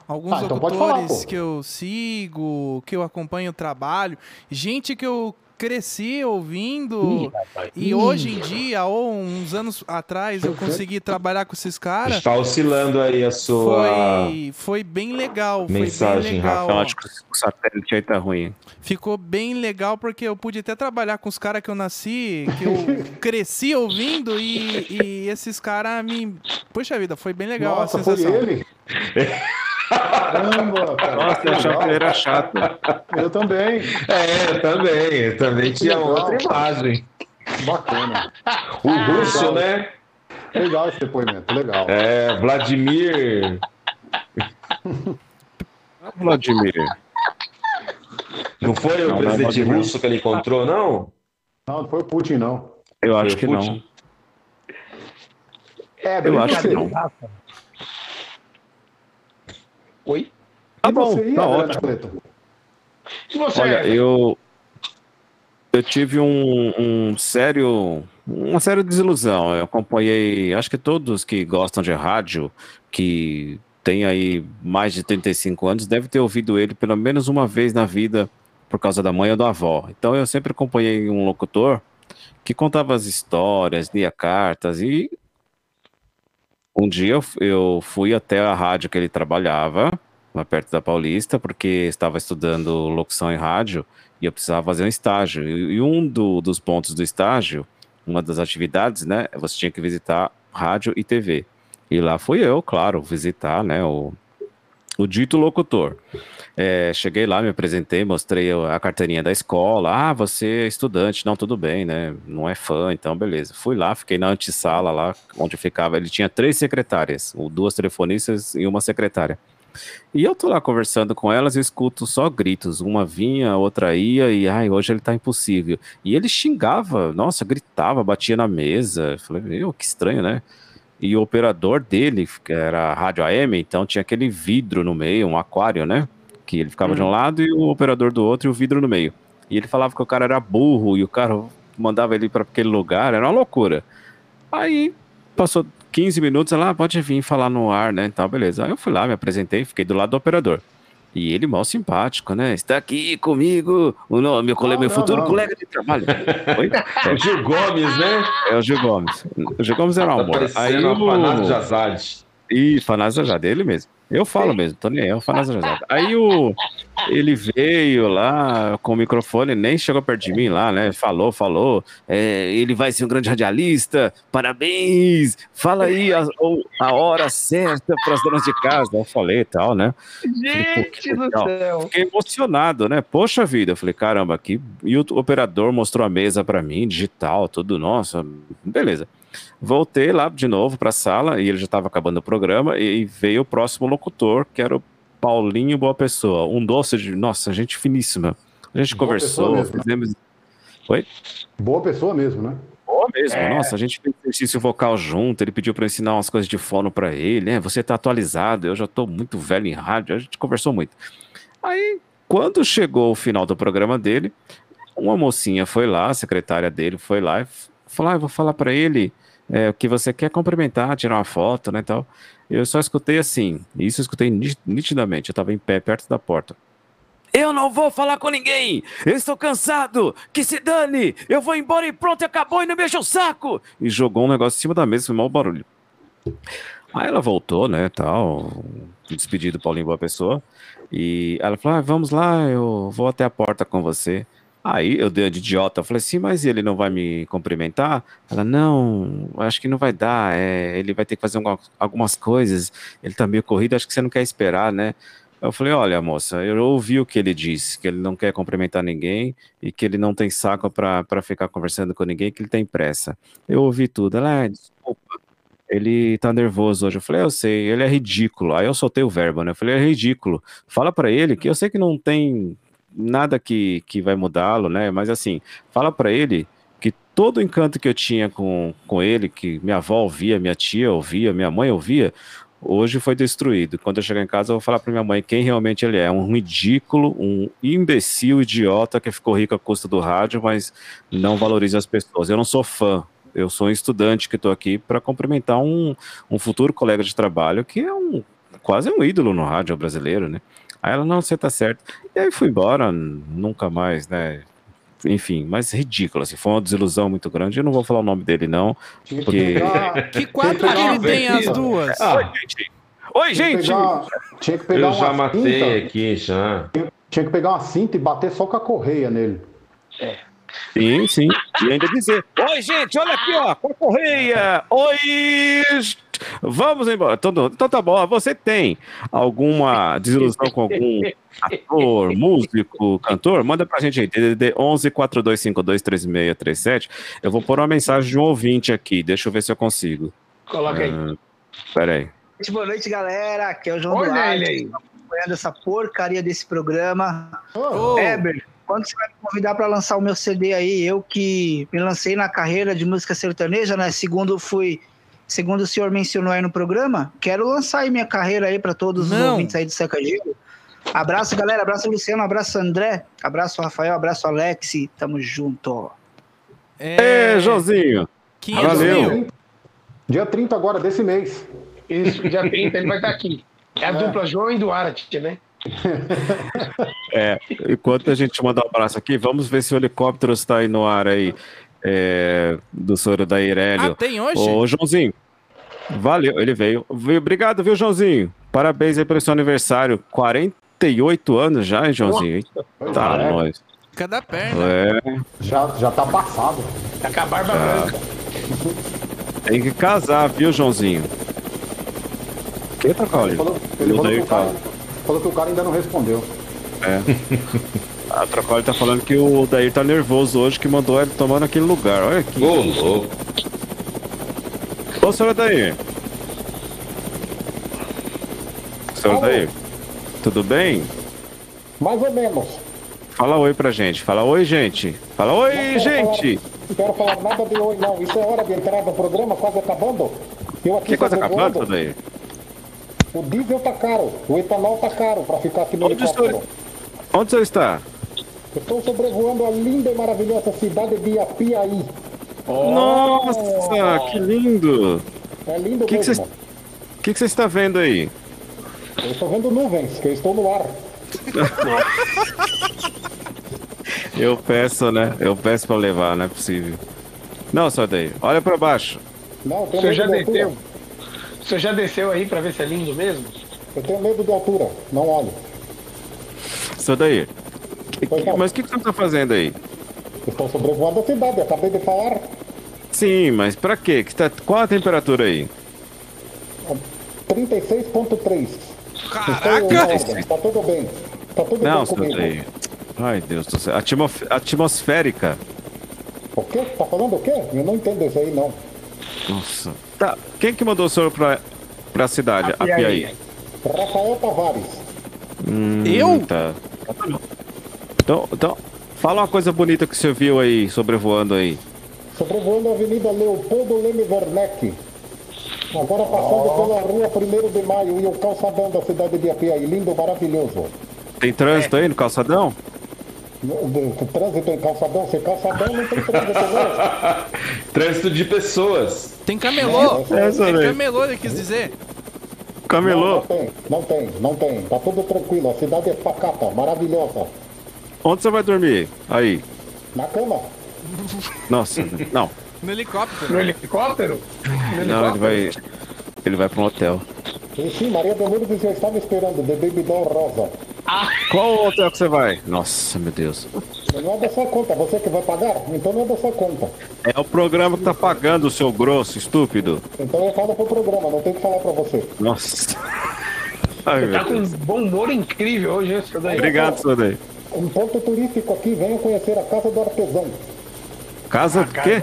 Alguns Ah, então falar, locutores pô. que eu sigo, que eu acompanho o trabalho, gente que eu cresci ouvindo e hoje em dia, ou uns anos atrás, eu consegui trabalhar com esses caras. Está oscilando aí a sua. Foi, foi bem legal. Mensagem, foi bem legal. Eu acho que o satélite aí tá ruim. Ficou bem legal porque eu pude até trabalhar com os caras que eu nasci, que eu <laughs> cresci ouvindo e, e esses caras me. Puxa vida, foi bem legal Nossa, a foi sensação. ele? <laughs> Caramba, cara. Nossa, eu achava que ele era chato. Eu também. É, eu também. Eu também tinha legal. outra imagem. Bacana. O russo, legal. né? Legal esse depoimento, legal. É, Vladimir. Vladimir. Não foi o Não, não é presidente russo que ele encontrou, não? Não, não foi o Putin, não. Eu acho Foi que Putin? não. É, Eu acho que não. Oi? Tá E bom, você, tá ótimo. E você? Olha, eu eu tive um, um sério uma séria desilusão. Eu acompanhei, acho que todos que gostam de rádio, que tem aí mais de 35 anos, deve ter ouvido ele pelo menos uma vez na vida por causa da mãe ou da avó. Então eu sempre acompanhei um locutor que contava as histórias, lia cartas e um dia eu fui até a rádio que ele trabalhava, lá perto da Paulista, porque estava estudando locução em rádio e eu precisava fazer um estágio. E, e um do- dos pontos do estágio, uma das atividades, né, você tinha que visitar rádio e TV. E lá fui eu, claro, visitar, né, o, o dito locutor. É, cheguei lá, me apresentei, mostrei a carteirinha da escola. Ah, você é estudante, não, tudo bem, né? Não é fã, então beleza. Fui lá, fiquei na antessala lá, onde ficava. Ele tinha três secretárias, duas telefonistas e uma secretária. E eu tô lá conversando com elas e escuto só gritos. Uma vinha, outra ia, e ai, hoje ele tá impossível. E ele xingava, nossa, gritava, batia na mesa. Falei, meu, que estranho, né? E o operador dele, que era a rádio AM, então tinha aquele vidro no meio, um aquário, né? Que ele ficava de um lado e o operador do outro e o vidro no meio. E ele falava que o cara era burro e o cara mandava ele para aquele lugar, era uma loucura. Aí passou 15 minutos, ela ah, pode vir falar no ar, né? Então, beleza. Aí eu fui lá, me apresentei, fiquei do lado do operador. E ele mal simpático, né? Está aqui comigo, o nome, meu, colega, Não, meu não, futuro não. colega de trabalho. Oi? <laughs> O Gil Gomes, né? É o Gil Gomes. O Gil Gomes era um Tá amor. Aí a Fanásio o... Jazade. Ih, Fanásio Jazade, ele mesmo. Eu falo mesmo, tô nem aí, é o Fanásio Jazade. Aí o... ele veio lá com o microfone, nem chegou perto de mim lá, né? Falou, falou. é, ele vai ser um grande radialista, parabéns! Fala aí a, a hora certa para as donas de casa. Eu falei e tal, né? Gente do legal. céu. Fiquei emocionado, né? Poxa vida, eu falei, caramba, aqui. E o operador mostrou a mesa pra mim, digital, tudo, nossa, beleza. Voltei lá de novo pra sala e ele já estava acabando o programa e veio o próximo locutor, que era o Paulinho Boa Pessoa, um doce de, nossa, gente finíssima. A gente Boa pessoa conversou, mesmo, né? fizemos. Oi? Boa pessoa mesmo, né? Boa mesmo, nossa, a gente fez exercício vocal junto, ele pediu pra eu ensinar umas coisas de fono pra ele, né? Você tá atualizado, eu já tô muito velho em rádio, a gente conversou muito. Aí, quando chegou o final do programa dele, uma mocinha foi lá, a secretária dele foi lá e falou: ah, eu vou falar pra ele é, que você quer cumprimentar, tirar uma foto, né, tal. Eu só escutei assim, isso eu escutei ni- nitidamente, eu tava em pé perto da porta. Eu não vou falar com ninguém! Eu estou cansado! Que se dane! Eu vou embora e pronto, acabou e não me enche o saco! E jogou um negócio em cima da mesa, foi mau barulho. Aí ela voltou, né, tal, despedido do Paulinho Boa Pessoa, e ela falou, ah, vamos lá, eu vou até a porta com você. Aí eu dei de idiota, eu falei assim, mas ele não vai me cumprimentar? Ela, não, acho que não vai dar, é, ele vai ter que fazer alguma- algumas coisas, ele tá meio corrido, acho que você não quer esperar, né? Eu falei, olha, moça, eu ouvi o que ele disse, que ele não quer cumprimentar ninguém e que ele não tem saco pra ficar conversando com ninguém, que ele tem pressa. Eu ouvi tudo. Ela, ah, desculpa, ele tá nervoso hoje. Eu falei, eu sei, ele é ridículo. Aí eu soltei o verbo, né? Eu falei, é ridículo. Fala pra ele que eu sei que não tem nada que, que vai mudá-lo, né? Mas assim, fala pra ele que todo o encanto que eu tinha com, com ele, que minha avó ouvia, minha tia ouvia, minha mãe ouvia, hoje foi destruído. Quando eu chegar em casa, eu vou falar pra minha mãe quem realmente ele é. Um ridículo, um imbecil, idiota que ficou rico à custa do rádio, mas não valoriza as pessoas. Eu não sou fã. Eu sou um estudante que estou aqui para cumprimentar um, um futuro colega de trabalho que é um quase um ídolo no rádio brasileiro, né? Aí ela, não, você tá certo. E aí fui embora, nunca mais, né? Enfim, mas ridículo, assim, foi uma desilusão muito grande. Eu não vou falar o nome dele, não, porque... Que quadro que ele tem as duas? Ah, Oi, gente! Oi, Tinha que gente! pegar- tinha que pegar eu já uma matei cinta. aqui, já. Tinha que pegar uma cinta e bater só com a correia nele. Sim, sim. E ainda dizer: Oi, gente, olha aqui, ó, com a correia. Oi! Vamos embora. Então, então tá bom. Você tem alguma desilusão com algum ator, <laughs> músico, cantor? Manda pra gente aí. DDD 11 4252 3637. Eu vou pôr uma mensagem de um ouvinte aqui. Deixa eu ver se eu consigo. Coloca aí. Ah, Peraí. Boa noite, galera. Aqui é o João Olha Duarte. ele aí. acompanhando essa porcaria desse programa. Ô, Heber, quando você vai me convidar para lançar o meu CD aí? Eu que me lancei na carreira de música sertaneja, né? Segundo fui, segundo o senhor mencionou aí no programa, quero lançar aí minha carreira aí para todos os Não. ouvintes aí do Seca Gelo. Abraço, galera. Abraço, Luciano. Abraço, André. Abraço, Rafael. Abraço, Alex. Tamo junto. é... Ê, Joãozinho! 500 Valeu. mil. Dia 30 agora, desse mês. Isso, dia 30 ele vai estar aqui. É a dupla João e Duarte, né? <laughs> É, enquanto a gente manda um abraço aqui, vamos ver se o helicóptero está aí no ar aí, é, do soro da Irélio. Ah, tem hoje? Ô, Joãozinho, valeu, ele veio. Obrigado, viu, Joãozinho? Parabéns aí pelo seu aniversário. 48 anos já, hein, Joãozinho? Tá, é. nós. Cada perna. É, Já, já tá passado. Tá com a barba branca. <laughs> tem que casar, viu, Joãozinho? Que tá, Caule? Falou, ele falou que, falou que o cara ainda não respondeu. É. <laughs> A Trocoli tá falando que o Dair tá nervoso hoje, que mandou ele tomar naquele lugar. Olha aqui. Ô, louco. Ô, senhor Dair. Senhor Dair, tudo bem? Mais ou menos. Fala oi pra gente. Fala oi, gente. Fala oi, quero gente. falar- não quero falar nada de oi, não. Isso é hora de entrar no programa, quase acabando. Eu aqui Que coisa sobrevoando. acabando, Dair? O diesel tá caro, o etanol tá caro pra ficar aqui no Onde o helicóptero. senhor, onde o senhor está? Estou sobrevoando a linda e maravilhosa cidade de Apiaí. Nossa, que lindo. É lindo O que mesmo. você que você está vendo aí? Eu estou vendo nuvens, que eu estou no ar. <laughs> Eu peço, né? Eu peço pra levar, não é possível. Não, senhor Dair, olha pra baixo. Não, eu O senhor já medo senhor já desceu aí pra ver se é lindo mesmo? Eu tenho medo de altura, não olho. Senhor Dair, que- mas o que, que você está fazendo aí? Estou sobrevoando a cidade, acabei de falar. Sim, mas pra quê? Que tá, qual a temperatura aí? 36.3. Caraca! Tá tudo bem. Tá tudo Não, bem comigo. Dair. Ai, Deus do céu. Atmof- atmosférica. O quê? Tá falando o quê? Eu não entendo isso aí, não. Nossa. Tá, quem que mandou o senhor pra, pra cidade? Apiaí. Apiaí. Rafael Tavares. Hum, Eu? Tá. Então, então, fala uma coisa bonita que você viu aí, sobrevoando aí. Sobrevoando a Avenida Leopoldo Leme Werneck. Agora passando pela rua 1 de Maio e o calçadão da cidade de Apiaí. Lindo, maravilhoso. Tem trânsito aí no calçadão? O- o Trânsito em calçadão, sem calçadão não tem trânsito. <laughs> Trânsito de pessoas. Tem camelô. É, Tem Dair. camelô, ele quis dizer. Camelô. Não, não tem, não tem, não tem. Tá tudo tranquilo. A cidade é pacata, maravilhosa. Onde você vai dormir? Aí. Na cama. Nossa, não. No helicóptero. No helicóptero? No Não, ele vai. Ele vai pra um hotel. E sim, Maria Lourdes já estava esperando, The Baby Doll Rosa. Qual hotel que você vai? Nossa, meu Deus. Não é da sua conta, você que vai pagar? Então não é da sua conta. É o programa que tá pagando, seu grosso, estúpido. Então eu falo pro programa, não tenho que falar pra você. Nossa. <laughs> Ai, Você tá com um bom humor incrível hoje, hein, seu daí? Obrigado, seu daí. Um ponto turístico aqui, venham conhecer a Casa do Artesão. Casa do quê?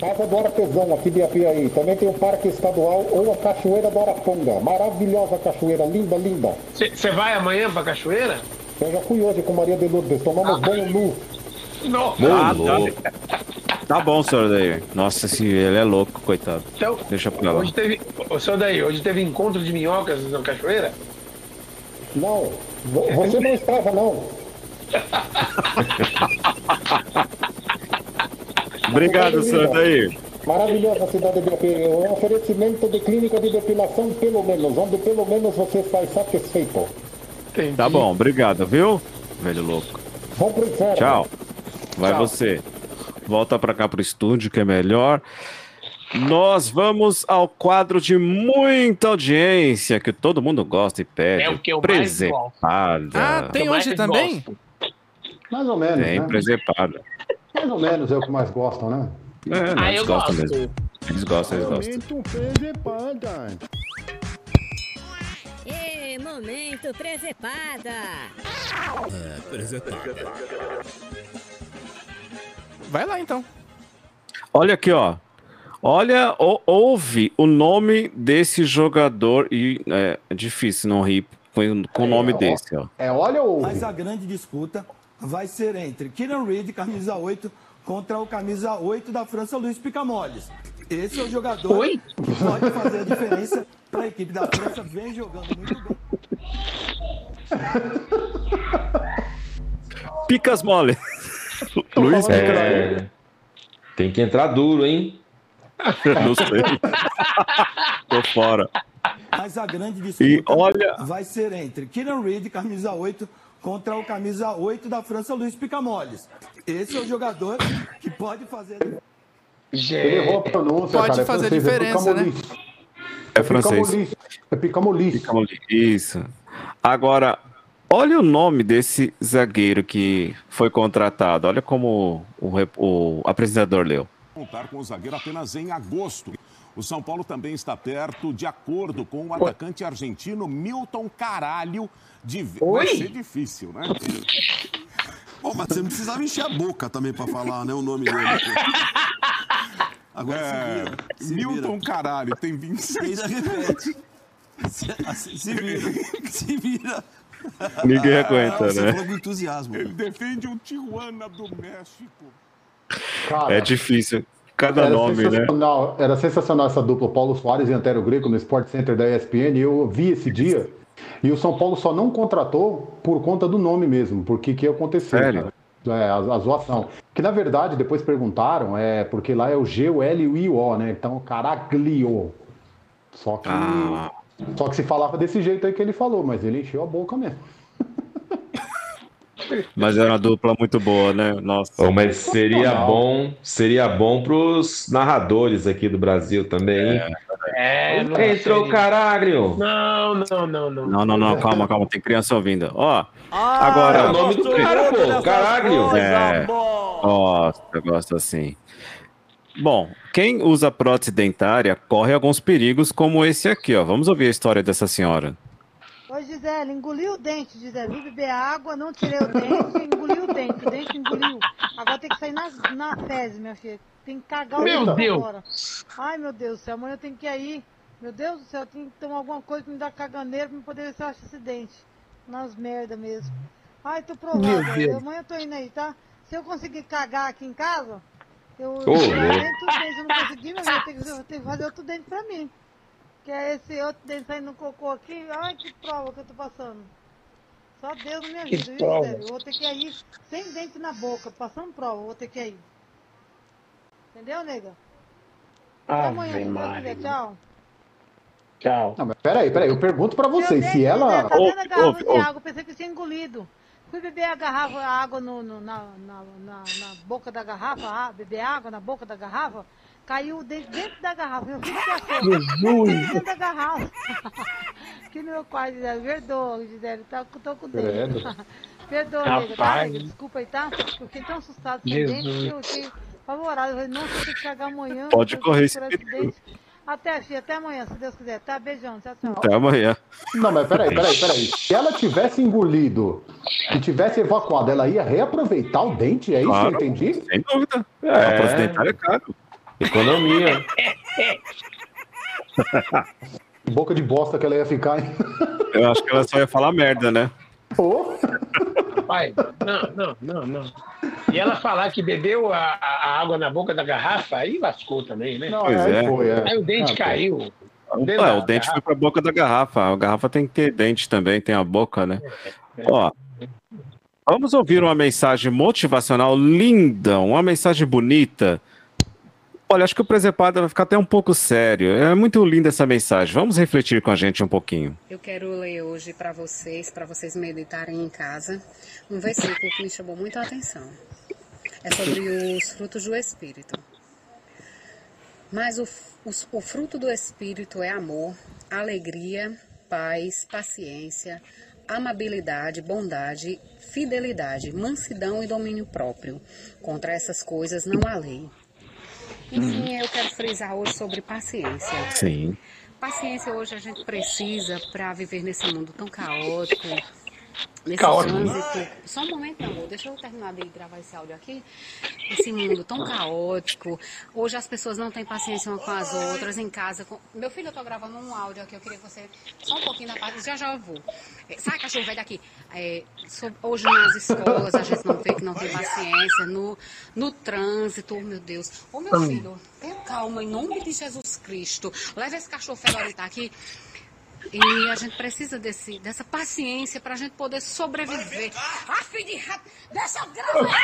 Casa do Artesão, aqui de Apiaí. Também tem o Parque Estadual ou a Cachoeira do Araponga. Maravilhosa cachoeira, linda, linda. Você vai amanhã pra cachoeira? Eu já fui hoje com Maria de Lourdes, tomamos banho nu. Não. Ah, tá. Tá bom, senhor daí. Nossa, esse, ele é louco, coitado. Então, Deixa pra lá. Hoje teve. Ô, seu daí, hoje teve encontro de minhocas na cachoeira? Não, vo- você não estava, não. <laughs> Obrigado, senhor daí. Maravilhosa cidade de. É um oferecimento de clínica de depilação, pelo menos, onde pelo menos você sai satisfeito. Tá bom, obrigado, viu? Velho louco. Vamos pro inferno. Tchau. Vai Tchau. você. Volta pra cá pro estúdio, que é melhor. Nós vamos ao quadro de muita audiência, que todo mundo gosta e pede. É o que eu mais Presepada. Ah, tem hoje também? Mais ou menos, Tem, né? presepada. Mais ou menos é o que mais gostam, né? É, né, Ah, eles eu gostam gosto. mesmo. Eles gostam, eles gostam. Momento presepada. Momento presepada. É, presepada. Vai lá então. Olha aqui, ó. Olha, ou- ouve o nome desse jogador e é, é difícil não rir com, com o nome desse, ó. É olha ou Mas a grande disputa vai ser entre Kieran Reid, camisa 8, contra o camisa 8 da França, Luiz Picamoles. Esse é o jogador Oi? que pode fazer a diferença para a equipe da França, vem jogando muito bem. Picas mole. Luiz É, tem que entrar duro, hein? <laughs> Não sei. Tô fora. Mas a grande disputa E olha- vai ser entre Kieran Reid, camisa 8, contra o camisa 8 da França, Luiz Picamoles. Esse é o jogador que pode fazer. Ele errou a pronúncia, Pode cara. é fazer francês, é diferença, né? Picamolis. É francês. Picamolis. É Picamolis. Picamolis. Isso. Agora, olha o nome desse zagueiro que foi contratado. Olha como o, rep- o apresentador leu. contar com o zagueiro apenas em agosto. O São Paulo também está perto, de acordo com o atacante argentino Milton Caralho. De... Vai Oi? ser difícil, né? Bom, mas você não precisava encher a boca também pra falar, né, o nome dele. Agora se É, vira. Se Milton vira. Caralho tem 26. Ainda repete. Se, assim, se vira. Se vira. Ninguém aguenta, Você né? falou com entusiasmo. Ele defende o Tijuana do México. Cara, É difícil. Cada era nome, né? sensacional, Era sensacional essa dupla Paulo Soares e Antero Greco no Sport Center da ESPN. e Eu vi esse dia. E o São Paulo só não contratou por conta do nome mesmo, porque que aconteceu, Sério? cara? É, a, a zoação. Que na verdade, depois perguntaram, é porque lá é o G, o L e o I, O, né? Então, caraglio. Só que. Ah. Só que se falava desse jeito aí que ele falou, mas ele encheu a boca mesmo. <laughs> Mas era uma dupla muito boa, né? Nossa. Ô, mas seria bom, seria bom pros narradores aqui do Brasil também. hein? É, não Entrou o sei. caralho. Não, não, não, não. Não, não, não, calma, calma, tem criança ouvindo. Ó, É agora. o nome do cara, pô. Caralho. É, gosto, eu gosto assim. Bom, quem usa prótese dentária corre alguns perigos, como esse aqui, ó. Vamos ouvir a história dessa senhora. Ô Gisele, engoliu o dente, Gisele. Fui beber água, não tirei o dente, engoliu o dente. O dente engoliu. Agora tem que sair nas, na fezes, minha filha. Tem que cagar o Meu dente Deus. fora. Ai, meu Deus do céu, amanhã eu tenho que ir aí. Meu Deus do céu, tem que tomar alguma coisa pra me dar caganeira pra me poder ver se eu acho esse dente. Nas merda mesmo. Ai, tô. Deus. Amanhã eu tô indo aí, tá? Se eu conseguir cagar aqui em casa, eu Ô, eu louco. dente, tudo bem. Se eu não conseguir, meu eu tenho que- eu tenho que fazer outro dente pra mim. Que é esse outro dente saindo no cocô aqui. Ai, que prova que eu tô passando. Só Deus me Que ajuda, viu, prova? Gisele? Eu vou ter que ir sem dente na boca, passando prova, eu vou ter que ir. Entendeu, nega? Até amanhã, Ave se Deus Maria. Tchau. Tchau. Não, mas peraí, peraí, eu pergunto pra vocês, se Tá ela... vendo a garrafa de água? Pensei que tinha engolido. Fui beber a garrafa, a água no, no- na, na, na, na boca da garrafa, ah, beber água na boca da garrafa, caiu o dente dentro da garrafa. Meu filho que achou? <laughs> Jesus! Dentro da garrafa. <laughs> que meu pai, Gisele, perdoa, Gisele, tá, tô com dente. Credo. <laughs> perdoa, nega, tá? Nega? Desculpa aí, tá? Eu fiquei tão assustado o dente que eu fiquei apavorado. Eu falei, nossa, eu tenho que cagar amanhã. Pode correr esse. Até, filha, até amanhã, se Deus quiser. Tá, beijão, tchau, tchau. Até amanhã. Não, mas peraí, peraí, peraí. Se ela tivesse engolido e tivesse evacuado, ela ia reaproveitar o dente? É isso Claro, que eu entendi? Sem dúvida. É. É. Dentário é caro. Economia. <laughs> Boca de bosta que ela ia ficar, hein? Eu acho que ela só ia falar merda, né? Pai, não, não, não, não. E ela falar que bebeu a, a- água na boca da garrafa, aí lascou também, né? Não, Pois aí é. foi, é. Aí o dente Ah, caiu. Ué, o dente foi pra boca da garrafa. A garrafa tem que ter dente também, tem a boca, né? Ó, vamos ouvir uma mensagem motivacional linda, uma mensagem bonita. Olha, acho que o Presepada vai ficar até um pouco sério. É muito linda essa mensagem. Vamos refletir com a gente um pouquinho. Eu quero ler hoje para vocês, para vocês meditarem em casa, um versículo que me chamou muito a atenção. É sobre os frutos do Espírito. Mas o, os- o fruto do Espírito é amor, alegria, paz, paciência, amabilidade, bondade, fidelidade, mansidão e domínio próprio. Contra essas coisas não há lei. Enfim, eu quero frisar hoje sobre paciência. Sim. Paciência hoje a gente precisa para viver nesse mundo tão caótico, nesse Caótico. trânsito. Só um momento, meu amor, deixa eu terminar de gravar esse áudio aqui. Esse mundo tão caótico. Hoje as pessoas não têm paciência umas com as outras em casa. com- Meu filho, eu tô gravando um áudio aqui, eu queria que você. Só um pouquinho da parte, já já eu vou. É, Sai, cachorro, vai daqui. É, so- hoje nas escolas a gente não vê que não tem paciência. No, no trânsito, oh meu Deus. Ô meu Hum. filho, tenha calma, em nome de Jesus Cristo. Leva esse cachorro fedorento aqui. E a gente precisa desse, dessa paciência pra gente poder sobreviver. Ah, filho de rato, deixa eu gravar.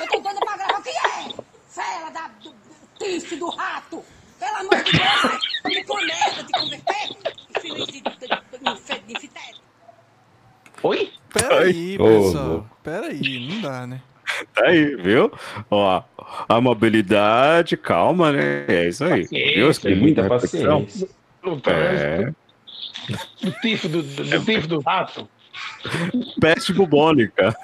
Eu tô doida pra gravar. O que é? Fela da, do, do tife do rato. Pelo amor de Deus, me conecta, te converter. Infeliz de, de, de, de, de. Oi? Peraí, pessoal. louco. Peraí, não dá, né? <laughs> Tá aí, viu? Ó, amabilidade, calma, né? É isso aí. Paciência, viu? Tem muita paciência. No É. trânsito. Do tifo do, do, do tifo do rato. Peste bubônica.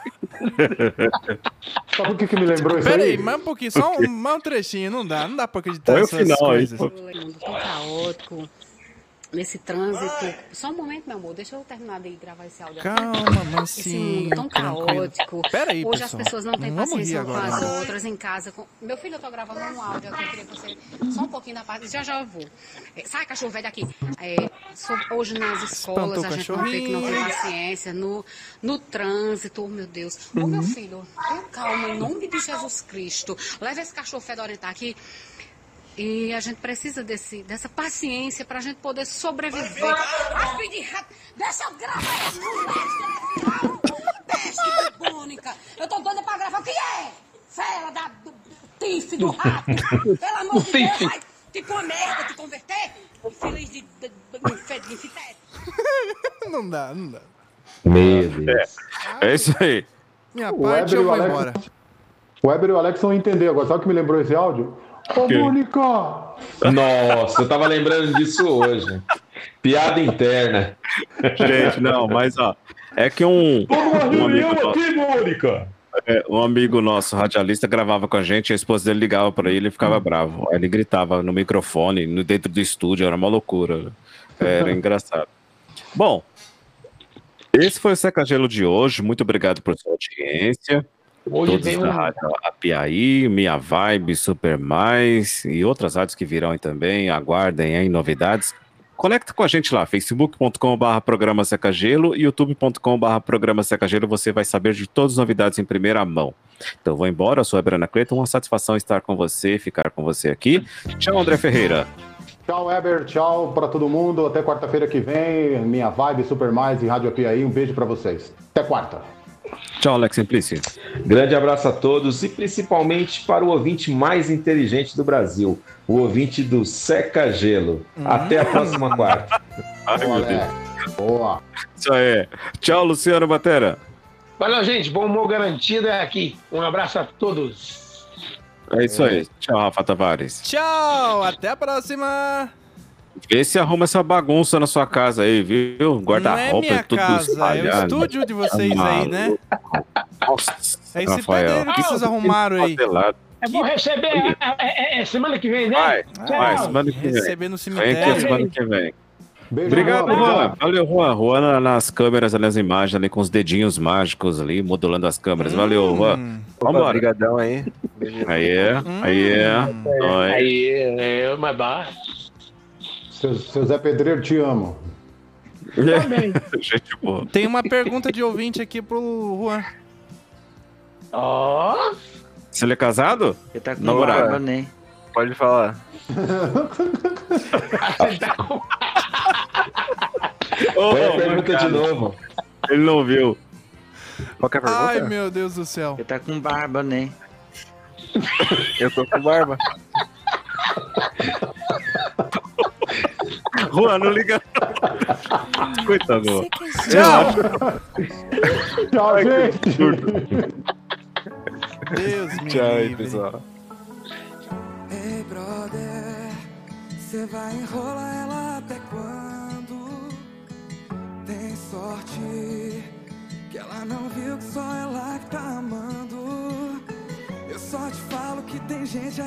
Sabe o que, que me lembrou isso Peraí, aí? mais um pouquinho, só um, mais um trechinho, não dá, não dá pra acreditar Põe o nessas final aí, coisas. pô. mundo tão caótico, nesse trânsito. Só um momento, meu amor, deixa eu terminar de gravar esse áudio. aqui. Calma, Esse mansinho, mundo tão tranquilo. caótico. Peraí, Hoje pessoal. as pessoas não têm vamos paciência com as outras em casa. com- Meu filho, eu tô gravando um áudio aqui, eu queria que você. Só um pouquinho da parte, já já eu vou. É, Sai, cachorro, vai daqui. É, so- hoje nas escolas Espantou a gente não vê que não tem cachorrinho. paciência. No, no trânsito, oh meu Deus. Ô meu filho, tenha calma, em nome de Jesus Cristo. Leva esse cachorro fedorento aqui. E a gente precisa desse, dessa paciência pra gente poder sobreviver. Ah, filho de rato, deixa eu gravar esse moleque. Peste bubônica. Eu tô doida pra gravar. O que é? Fela da, do, do tife do rato. Pelo amor de Deus, vai tipo uma merda te converter. Infeliz de, de, de, de, de infitete. Não dá, não dá. Meu Deus. É isso aí. Minha O parte Weber eu vou Alex- embora. O Weber e o Alex vão entender agora. Sabe o que me lembrou esse áudio? Mônica! Nossa, eu tava lembrando disso hoje. Piada interna. Gente, não, mas ó, é que um, um amigo nosso, Mônica! é, um amigo nosso, radialista, gravava com a gente, a esposa dele ligava pra ele e ficava bravo. Aí ele gritava no microfone, no dentro do estúdio, era uma loucura. Era engraçado. Bom, esse foi o Seca Gelo de hoje. Muito obrigado por sua audiência. Hoje Todos tem da um- Rádio Apiaí, Minha Vibe, Super Mais e outras rádios que virão aí também. Aguardem aí novidades. Conecta com a gente lá, facebook.com.br programa Seca Gelo e youtube.com.br programa Seca Gelo. Você vai saber de todas as novidades em primeira mão. Então vou embora, eu sou a Brana Cleiton. Uma satisfação estar com você, ficar com você aqui. Tchau, André Ferreira. Tchau, Weber. Tchau pra todo mundo. Até quarta-feira que vem. Minha vibe Super Mais e Rádio Apiaí. Um beijo pra vocês. Até quarta. Tchau, Alex Simplici. Grande abraço a todos e principalmente para o ouvinte mais inteligente do Brasil, o ouvinte do Seca Gelo. Até a próxima quarta. Ai, meu Deus. Boa. Isso aí. Tchau, Luciano Batera. Valeu, gente. Bom humor garantido é aqui. Um abraço a todos. É isso aí. Tchau, Rafa Tavares. Tchau, até a próxima. Vê se arruma essa bagunça na sua casa aí, viu? É Guarda-roupa minha tudo casa, é o espalhado. estúdio de vocês aí, né? Nossa, É esse Rafael. que vocês arrumaram aí. Eu vou receber é, é, é, semana que vem, né? Vai, vai, semana que vem. Receber no Vem cemitério. aqui semana que vem. Beijo, Obrigado, Juan. Valeu, Juan. Juan na- nas câmeras, nas imagens, ali com os dedinhos mágicos ali, modulando as câmeras. Valeu, Juan. Vambora. Obrigadão aí. Aí é, aí é. Aí, é uma barra. Seu, seu Zé Pedreiro, te amo. Também. <laughs> Gente boa. Tem uma pergunta de ouvinte aqui pro Juan. Ó. Você ele é casado? Ele tá com Namorado. barba, né? Pode falar. Põe <laughs> a ô, pergunta de novo. Ele não viu. Qual que é a pergunta? Ai, meu Deus do céu. Ele tá com barba, né? Eu tô com barba. <laughs> Juan, não liga. não. <laughs> Coitado. <laughs> Tchau. Tchau, gente. Deus me Tchau aí, livre. pessoal. Ei, brother, você vai enrolar ela até quando? Tem sorte que ela não viu que só ela que tá amando. Eu só te falo que tem gente aí.